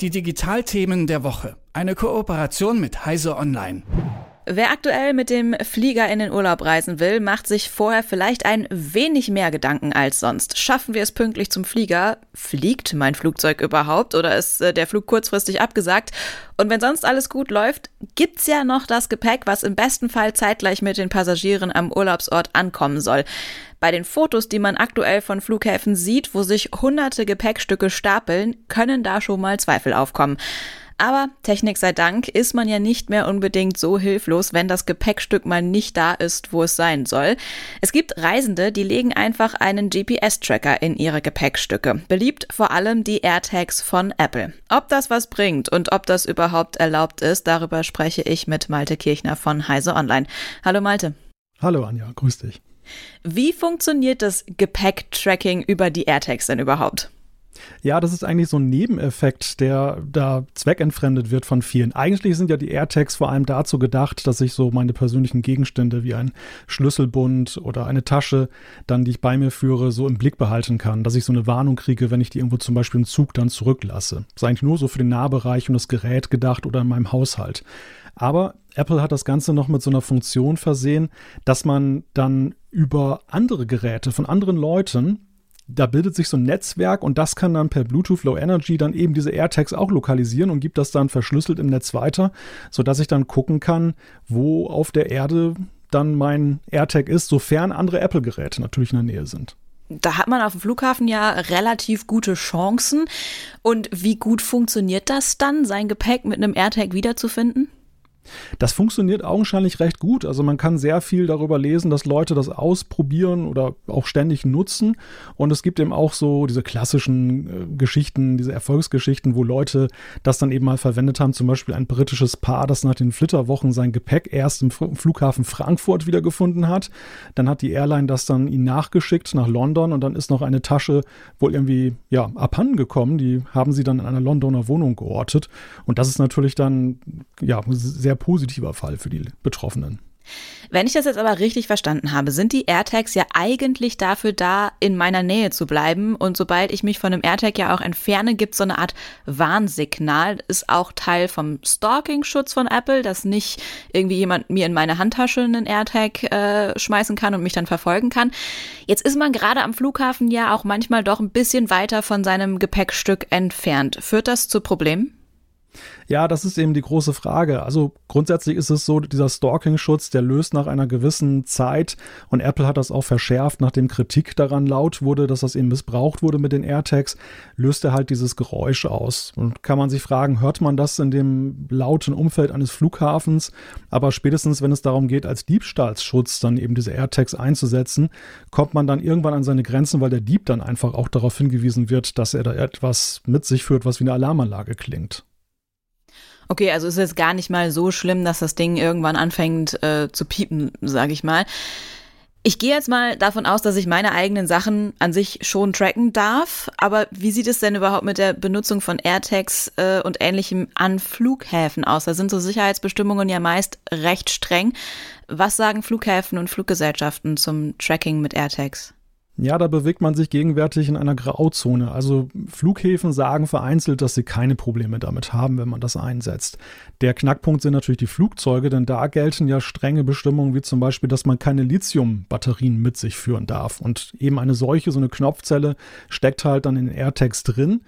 Die Digitalthemen der Woche. Eine Kooperation mit Heise Online. Wer aktuell mit dem Flieger in den Urlaub reisen will, macht sich vorher vielleicht ein wenig mehr Gedanken als sonst. Schaffen wir es pünktlich zum Flieger? Fliegt mein Flugzeug überhaupt oder ist äh, der Flug kurzfristig abgesagt? Und wenn sonst alles gut läuft, gibt's ja noch das Gepäck, was im besten Fall zeitgleich mit den Passagieren am Urlaubsort ankommen soll. Bei den Fotos, die man aktuell von Flughäfen sieht, wo sich hunderte Gepäckstücke stapeln, können da schon mal Zweifel aufkommen. Aber Technik sei Dank ist man ja nicht mehr unbedingt so hilflos, wenn das Gepäckstück mal nicht da ist, wo es sein soll. Es gibt Reisende, die legen einfach einen GPS-Tracker in ihre Gepäckstücke. Beliebt vor allem die AirTags von Apple. Ob das was bringt und ob das überhaupt erlaubt ist, darüber spreche ich mit Malte Kirchner von Heise Online. Hallo Malte. Hallo Anja, grüß dich. Wie funktioniert das Gepäcktracking über die AirTags denn überhaupt? Ja, das ist eigentlich so ein Nebeneffekt, der da zweckentfremdet wird von vielen. Eigentlich sind ja die AirTags vor allem dazu gedacht, dass ich so meine persönlichen Gegenstände wie ein Schlüsselbund oder eine Tasche, dann die ich bei mir führe, so im Blick behalten kann, dass ich so eine Warnung kriege, wenn ich die irgendwo zum Beispiel im Zug dann zurücklasse. Das ist eigentlich nur so für den Nahbereich und das Gerät gedacht oder in meinem Haushalt. Aber Apple hat das Ganze noch mit so einer Funktion versehen, dass man dann über andere Geräte von anderen Leuten da bildet sich so ein Netzwerk und das kann dann per Bluetooth Low Energy dann eben diese AirTags auch lokalisieren und gibt das dann verschlüsselt im Netz weiter, sodass ich dann gucken kann, wo auf der Erde dann mein AirTag ist, sofern andere Apple-Geräte natürlich in der Nähe sind. Da hat man auf dem Flughafen ja relativ gute Chancen. Und wie gut funktioniert das dann, sein Gepäck mit einem AirTag wiederzufinden? Das funktioniert augenscheinlich recht gut. Also man kann sehr viel darüber lesen, dass Leute das ausprobieren oder auch ständig nutzen. Und es gibt eben auch so diese klassischen äh, Geschichten, diese Erfolgsgeschichten, wo Leute das dann eben mal verwendet haben. Zum Beispiel ein britisches Paar, das nach den Flitterwochen sein Gepäck erst im Flughafen Frankfurt wiedergefunden hat. Dann hat die Airline das dann ihnen nachgeschickt nach London und dann ist noch eine Tasche wohl irgendwie ja abhanden gekommen. Die haben sie dann in einer Londoner Wohnung geortet. Und das ist natürlich dann ja sehr positiver Fall für die Betroffenen. Wenn ich das jetzt aber richtig verstanden habe, sind die AirTags ja eigentlich dafür da, in meiner Nähe zu bleiben. Und sobald ich mich von einem AirTag ja auch entferne, gibt es so eine Art Warnsignal. Ist auch Teil vom Stalking-Schutz von Apple, dass nicht irgendwie jemand mir in meine Handtasche einen AirTag äh, schmeißen kann und mich dann verfolgen kann. Jetzt ist man gerade am Flughafen ja auch manchmal doch ein bisschen weiter von seinem Gepäckstück entfernt. Führt das zu Problemen? Ja, das ist eben die große Frage. Also grundsätzlich ist es so, dieser Stalking-Schutz, der löst nach einer gewissen Zeit und Apple hat das auch verschärft, nachdem Kritik daran laut wurde, dass das eben missbraucht wurde mit den AirTags, löst er halt dieses Geräusch aus. Und kann man sich fragen, hört man das in dem lauten Umfeld eines Flughafens? Aber spätestens, wenn es darum geht, als Diebstahlsschutz dann eben diese AirTags einzusetzen, kommt man dann irgendwann an seine Grenzen, weil der Dieb dann einfach auch darauf hingewiesen wird, dass er da etwas mit sich führt, was wie eine Alarmanlage klingt. Okay, also ist jetzt gar nicht mal so schlimm, dass das Ding irgendwann anfängt äh, zu piepen, sage ich mal. Ich gehe jetzt mal davon aus, dass ich meine eigenen Sachen an sich schon tracken darf, aber wie sieht es denn überhaupt mit der Benutzung von AirTags äh, und ähnlichem an Flughäfen aus? Da sind so Sicherheitsbestimmungen ja meist recht streng. Was sagen Flughäfen und Fluggesellschaften zum Tracking mit AirTags? Ja, da bewegt man sich gegenwärtig in einer Grauzone. Also Flughäfen sagen vereinzelt, dass sie keine Probleme damit haben, wenn man das einsetzt. Der Knackpunkt sind natürlich die Flugzeuge, denn da gelten ja strenge Bestimmungen, wie zum Beispiel, dass man keine Lithium-Batterien mit sich führen darf. Und eben eine solche, so eine Knopfzelle, steckt halt dann in den AirTags drin.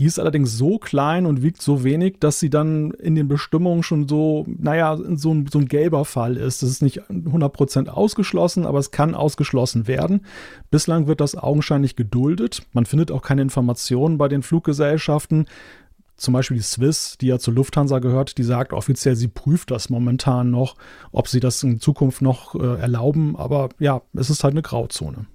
Die ist allerdings so klein und wiegt so wenig, dass sie dann in den Bestimmungen schon so, naja, so ein, so ein gelber Fall ist. Das ist nicht 100% ausgeschlossen, aber es kann ausgeschlossen werden. Bislang wird das augenscheinlich geduldet. Man findet auch keine Informationen bei den Fluggesellschaften. Zum Beispiel die Swiss, die ja zur Lufthansa gehört, die sagt offiziell, sie prüft das momentan noch, ob sie das in Zukunft noch äh, erlauben. Aber ja, es ist halt eine Grauzone.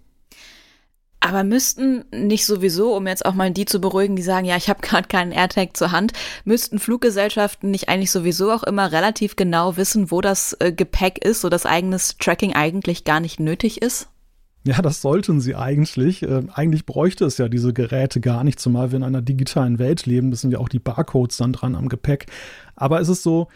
Aber müssten nicht sowieso, um jetzt auch mal die zu beruhigen, die sagen, ja, ich habe gerade keinen AirTag zur Hand, müssten Fluggesellschaften nicht eigentlich sowieso auch immer relativ genau wissen, wo das äh, Gepäck ist, so dass eigenes Tracking eigentlich gar nicht nötig ist? Ja, das sollten sie eigentlich. Äh, eigentlich bräuchte es ja diese Geräte gar nicht, zumal wir in einer digitalen Welt leben. Das sind ja auch die Barcodes dann dran am Gepäck. Aber es ist so,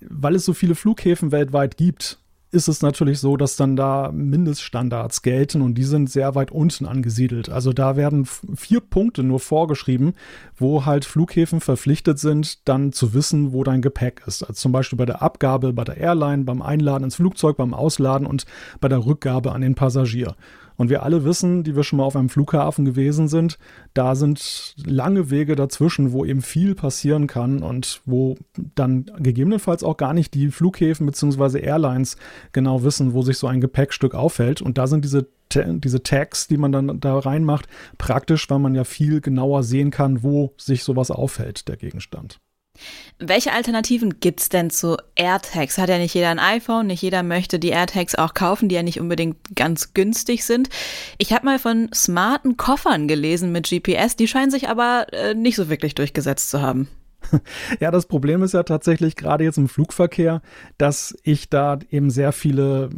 weil es so viele Flughäfen weltweit gibt, ist es natürlich so, dass dann da Mindeststandards gelten und die sind sehr weit unten angesiedelt. Also da werden vier Punkte nur vorgeschrieben, wo halt Flughäfen verpflichtet sind, dann zu wissen, wo dein Gepäck ist. Also zum Beispiel bei der Abgabe bei der Airline, beim Einladen ins Flugzeug, beim Ausladen und bei der Rückgabe an den Passagier. Und wir alle wissen, die wir schon mal auf einem Flughafen gewesen sind, da sind lange Wege dazwischen, wo eben viel passieren kann und wo dann gegebenenfalls auch gar nicht die Flughäfen bzw. Airlines genau wissen, wo sich so ein Gepäckstück aufhält. Und da sind diese diese Tags, die man dann da reinmacht, praktisch, weil man ja viel genauer sehen kann, wo sich sowas aufhält, der Gegenstand. Welche Alternativen gibt es denn zu AirTags? Hat ja nicht jeder ein iPhone, nicht jeder möchte die AirTags auch kaufen, die ja nicht unbedingt ganz günstig sind. Ich habe mal von smarten Koffern gelesen mit GPS, die scheinen sich aber äh, nicht so wirklich durchgesetzt zu haben. Ja, das Problem ist ja tatsächlich gerade jetzt im Flugverkehr, dass ich da eben sehr viele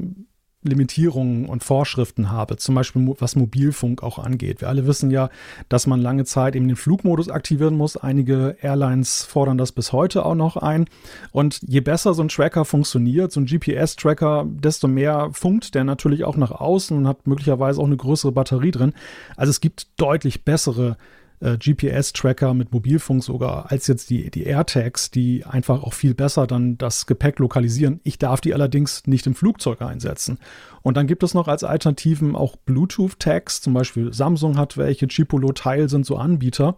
Limitierungen und Vorschriften habe, zum Beispiel was Mobilfunk auch angeht. Wir alle wissen ja, dass man lange Zeit eben den Flugmodus aktivieren muss. Einige Airlines fordern das bis heute auch noch ein. Und je besser so ein Tracker funktioniert, so ein GPS-Tracker, desto mehr funkt der natürlich auch nach außen und hat möglicherweise auch eine größere Batterie drin. Also es gibt deutlich bessere GPS-Tracker mit Mobilfunk sogar als jetzt die, die AirTags, die einfach auch viel besser dann das Gepäck lokalisieren. Ich darf die allerdings nicht im Flugzeug einsetzen. Und dann gibt es noch als Alternativen auch Bluetooth-Tags, zum Beispiel Samsung hat welche, Chipolo, Teil sind so Anbieter.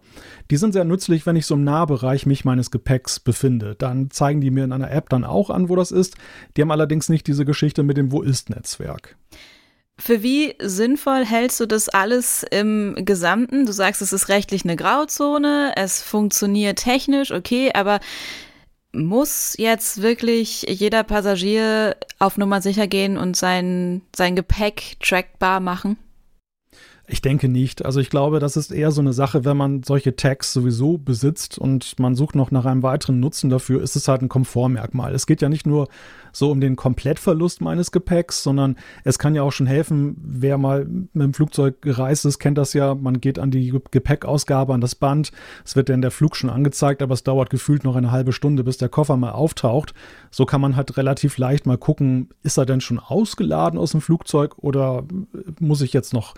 Die sind sehr nützlich, wenn ich so im Nahbereich mich meines Gepäcks befinde. Dann zeigen die mir in einer App dann auch an, wo das ist. Die haben allerdings nicht diese Geschichte mit dem Wo ist-Netzwerk. Für wie sinnvoll hältst du das alles im Gesamten? Du sagst, es ist rechtlich eine Grauzone, es funktioniert technisch, okay, aber muss jetzt wirklich jeder Passagier auf Nummer sicher gehen und sein, sein Gepäck trackbar machen? Ich denke nicht. Also ich glaube, das ist eher so eine Sache, wenn man solche Tags sowieso besitzt und man sucht noch nach einem weiteren Nutzen dafür, ist es halt ein Komfortmerkmal. Es geht ja nicht nur so um den Komplettverlust meines Gepäcks, sondern es kann ja auch schon helfen, wer mal mit dem Flugzeug gereist ist, kennt das ja, man geht an die Gepäckausgabe, an das Band, es wird dann der Flug schon angezeigt, aber es dauert gefühlt noch eine halbe Stunde, bis der Koffer mal auftaucht. So kann man halt relativ leicht mal gucken, ist er denn schon ausgeladen aus dem Flugzeug oder muss ich jetzt noch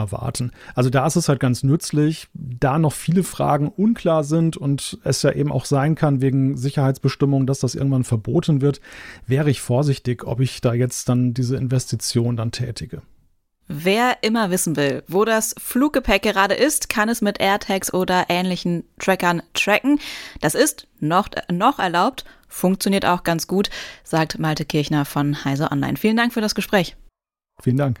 länger warten? Also da ist es halt ganz nützlich, da noch viele Fragen unklar sind und es ja eben auch sein kann wegen Sicherheitsbestimmungen, dass das irgendwann verboten wird, wäre ich vorsichtig, ob ich da jetzt dann diese Investition dann tätige. Wer immer wissen will, wo das Fluggepäck gerade ist, kann es mit AirTags oder ähnlichen Trackern tracken. Das ist noch, noch erlaubt, funktioniert auch ganz gut, sagt Malte Kirchner von Heise Online. Vielen Dank für das Gespräch. Vielen Dank.